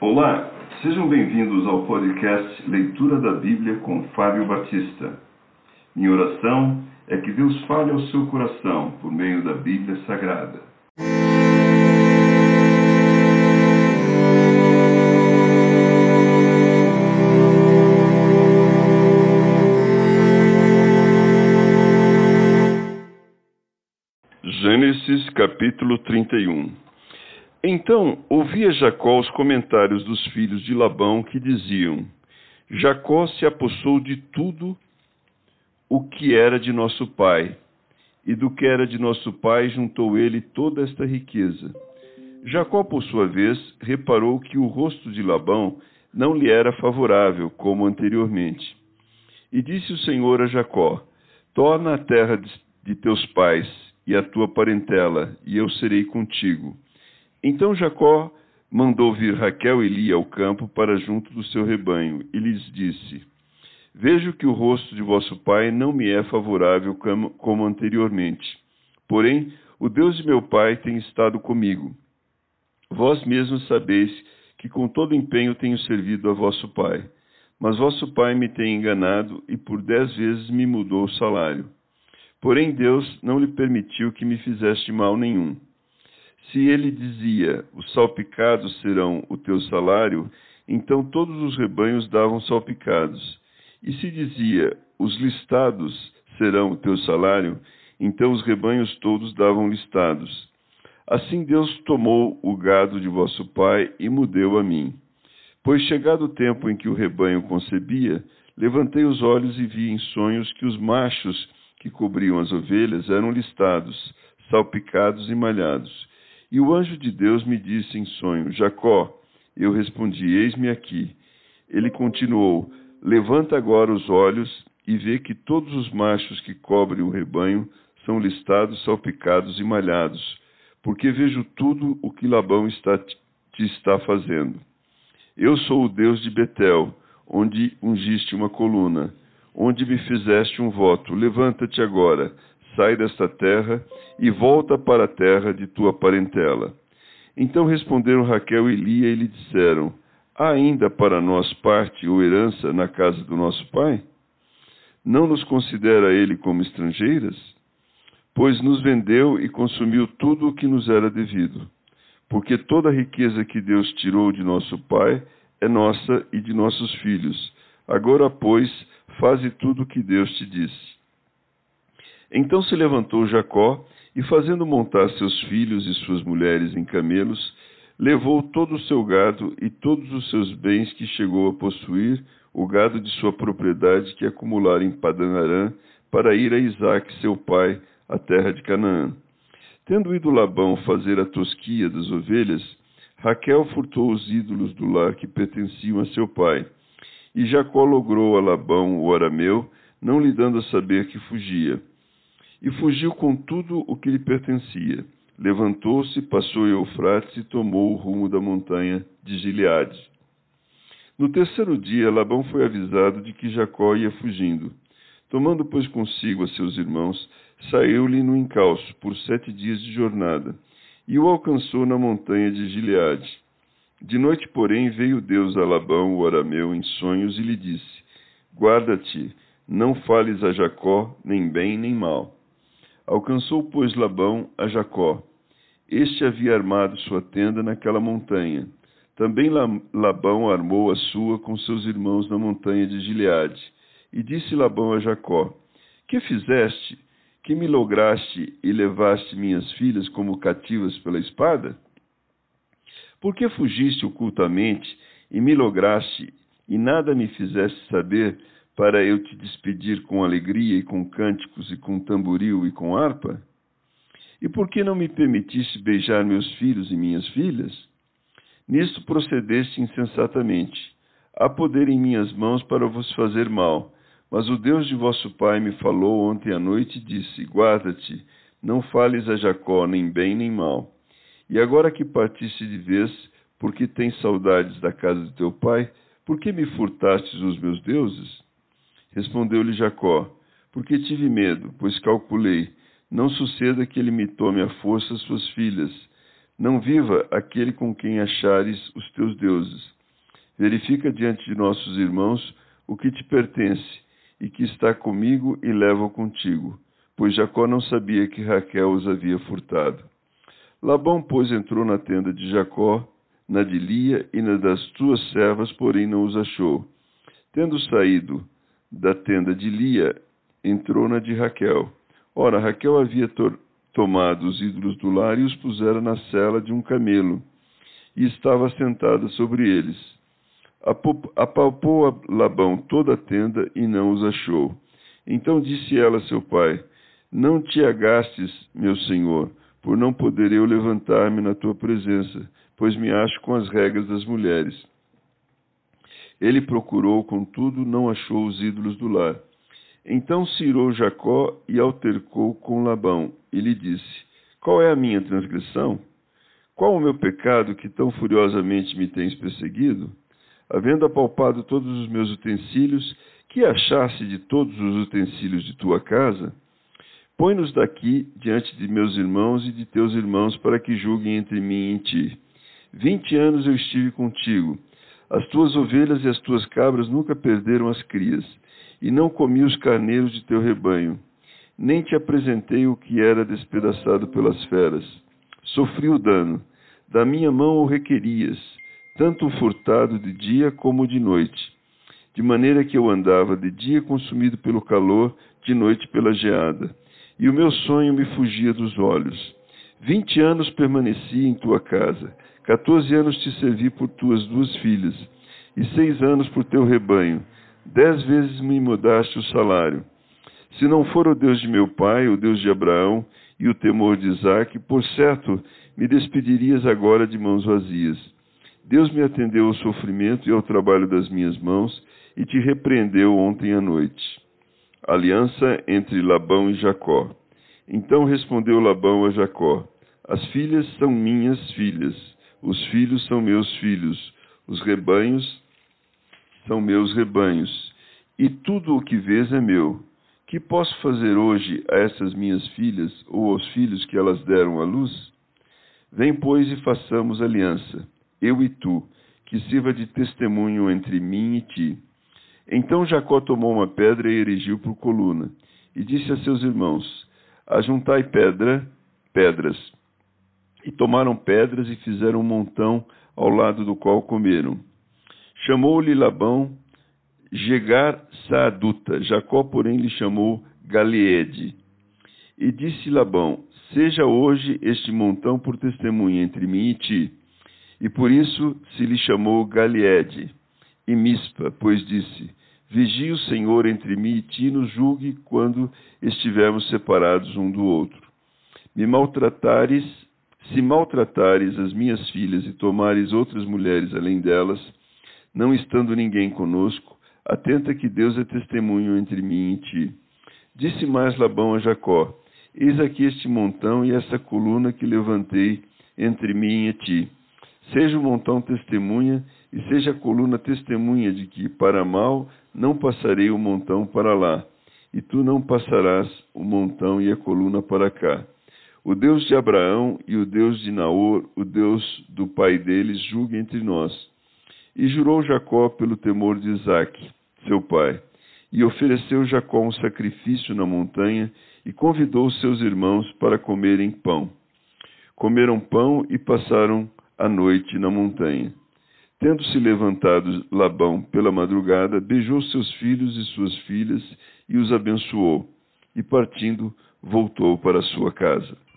Olá, sejam bem-vindos ao podcast Leitura da Bíblia com Fábio Batista. Minha oração é que Deus fale ao seu coração por meio da Bíblia Sagrada. Gênesis capítulo 31 Então ouvia Jacó os comentários dos filhos de Labão que diziam: Jacó se apossou de tudo o que era de nosso pai, e do que era de nosso pai juntou ele toda esta riqueza. Jacó, por sua vez, reparou que o rosto de Labão não lhe era favorável, como anteriormente. E disse o Senhor a Jacó: Torna a terra de teus pais e a tua parentela, e eu serei contigo. Então Jacó mandou vir Raquel e Lia ao campo para junto do seu rebanho, e lhes disse: Vejo que o rosto de vosso pai não me é favorável como anteriormente. Porém, o Deus de meu pai tem estado comigo. Vós mesmos sabeis que com todo empenho tenho servido a vosso pai. Mas vosso pai me tem enganado e por dez vezes me mudou o salário. Porém, Deus não lhe permitiu que me fizeste mal nenhum. Se ele dizia: Os salpicados serão o teu salário, então todos os rebanhos davam salpicados. E se dizia: Os listados serão o teu salário, então os rebanhos todos davam listados. Assim Deus tomou o gado de vosso pai e mudeu a mim. Pois chegado o tempo em que o rebanho concebia, levantei os olhos e vi em sonhos que os machos que cobriam as ovelhas eram listados, salpicados e malhados. E o anjo de Deus me disse em sonho: Jacó. Eu respondi: Eis-me aqui. Ele continuou: Levanta agora os olhos e vê que todos os machos que cobrem o rebanho são listados, salpicados e malhados, porque vejo tudo o que Labão está, te está fazendo. Eu sou o Deus de Betel, onde ungiste uma coluna onde me fizeste um voto: Levanta-te agora, sai desta terra e volta para a terra de tua parentela. Então responderam Raquel e Lia e lhe disseram: Há ainda para nós parte ou herança na casa do nosso pai? Não nos considera ele como estrangeiras? Pois nos vendeu e consumiu tudo o que nos era devido. Porque toda a riqueza que Deus tirou de nosso pai é nossa e de nossos filhos. Agora, pois, faze tudo o que Deus te disse. Então se levantou Jacó e, fazendo montar seus filhos e suas mulheres em camelos, levou todo o seu gado e todos os seus bens que chegou a possuir, o gado de sua propriedade que acumulara em Padanarã, para ir a Isaque, seu pai, à terra de Canaã. Tendo ido Labão fazer a tosquia das ovelhas, Raquel furtou os ídolos do lar que pertenciam a seu pai e Jacó logrou a Labão, o arameu, não lhe dando a saber que fugia. E fugiu com tudo o que lhe pertencia. Levantou-se, passou Eufrates e tomou o rumo da montanha de Gileade. No terceiro dia, Labão foi avisado de que Jacó ia fugindo. Tomando, pois, consigo a seus irmãos, saiu-lhe no encalço por sete dias de jornada, e o alcançou na montanha de Gileade. De noite, porém, veio Deus a Labão, o arameu, em sonhos e lhe disse: Guarda-te, não fales a Jacó, nem bem nem mal. Alcançou, pois, Labão a Jacó. Este havia armado sua tenda naquela montanha. Também Labão armou a sua com seus irmãos na montanha de Gileade. E disse Labão a Jacó: Que fizeste? Que me lograste e levaste minhas filhas como cativas pela espada? Por que fugiste ocultamente e me lograste e nada me fizeste saber para eu te despedir com alegria e com cânticos e com tamboril e com harpa? E por que não me permitiste beijar meus filhos e minhas filhas? Nisto procedeste insensatamente. Há poder em minhas mãos para vos fazer mal. Mas o Deus de vosso pai me falou ontem à noite e disse: Guarda-te, não fales a Jacó nem bem nem mal. E agora que partiste de vez, porque tens saudades da casa de teu pai, por que me furtastes os meus deuses? Respondeu-lhe Jacó: Porque tive medo, pois calculei, não suceda que ele me tome à força suas filhas. Não viva aquele com quem achares os teus deuses. Verifica diante de nossos irmãos o que te pertence e que está comigo e leva contigo, pois Jacó não sabia que Raquel os havia furtado. Labão, pois, entrou na tenda de Jacó, na de Lia e na das tuas servas, porém não os achou. Tendo saído da tenda de Lia, entrou na de Raquel. Ora, Raquel havia tomado os ídolos do lar e os pusera na cela de um camelo, e estava sentada sobre eles. Apalpou a Labão toda a tenda e não os achou. Então disse ela a seu pai: Não te agastes, meu senhor, por não poder eu levantar-me na tua presença, pois me acho com as regras das mulheres. Ele procurou, contudo, não achou os ídolos do lar. Então se irou Jacó e altercou com Labão, e lhe disse: Qual é a minha transgressão? Qual o meu pecado que tão furiosamente me tens perseguido? Havendo apalpado todos os meus utensílios, que achasse de todos os utensílios de tua casa? Põe-nos daqui diante de meus irmãos e de teus irmãos, para que julguem entre mim e ti. Vinte anos eu estive contigo. As tuas ovelhas e as tuas cabras nunca perderam as crias, e não comi os carneiros de teu rebanho, nem te apresentei o que era despedaçado pelas feras. Sofri o dano, da minha mão o requerias, tanto o furtado de dia como de noite, de maneira que eu andava de dia consumido pelo calor, de noite pela geada e o meu sonho me fugia dos olhos. Vinte anos permaneci em tua casa, quatorze anos te servi por tuas duas filhas, e seis anos por teu rebanho. Dez vezes me mudaste o salário. Se não for o Deus de meu pai, o Deus de Abraão e o temor de Isaque, por certo me despedirias agora de mãos vazias. Deus me atendeu ao sofrimento e ao trabalho das minhas mãos e te repreendeu ontem à noite aliança entre Labão e Jacó. Então respondeu Labão a Jacó: As filhas são minhas filhas, os filhos são meus filhos, os rebanhos são meus rebanhos, e tudo o que vês é meu. Que posso fazer hoje a essas minhas filhas ou aos filhos que elas deram à luz? Vem, pois, e façamos aliança, eu e tu, que sirva de testemunho entre mim e ti então Jacó tomou uma pedra e erigiu por coluna, e disse a seus irmãos: Ajuntai pedra, pedras. E tomaram pedras e fizeram um montão ao lado do qual comeram. Chamou-lhe Labão Jegar Saaduta, Jacó, porém, lhe chamou Galeede. E disse Labão: Seja hoje este montão por testemunha entre mim e ti. E por isso se lhe chamou Galeede e Mispa, pois disse: Vigie o Senhor entre mim e ti, nos julgue quando estivermos separados um do outro. Me maltratares, se maltratares as minhas filhas e tomares outras mulheres além delas, não estando ninguém conosco, atenta que Deus é testemunho entre mim e ti. Disse mais Labão a Jacó: Eis aqui este montão e esta coluna que levantei entre mim e ti. Seja o montão testemunha e seja a coluna testemunha de que, para mal, não passarei o montão para lá, e tu não passarás o montão e a coluna para cá. O Deus de Abraão e o Deus de Naor, o Deus do pai deles, julgue entre nós. E jurou Jacó pelo temor de Isaque, seu pai. E ofereceu Jacó um sacrifício na montanha e convidou seus irmãos para comerem pão. Comeram pão e passaram a noite na montanha. Tendo-se levantado Labão pela madrugada, beijou seus filhos e suas filhas e os abençoou, e partindo, voltou para sua casa.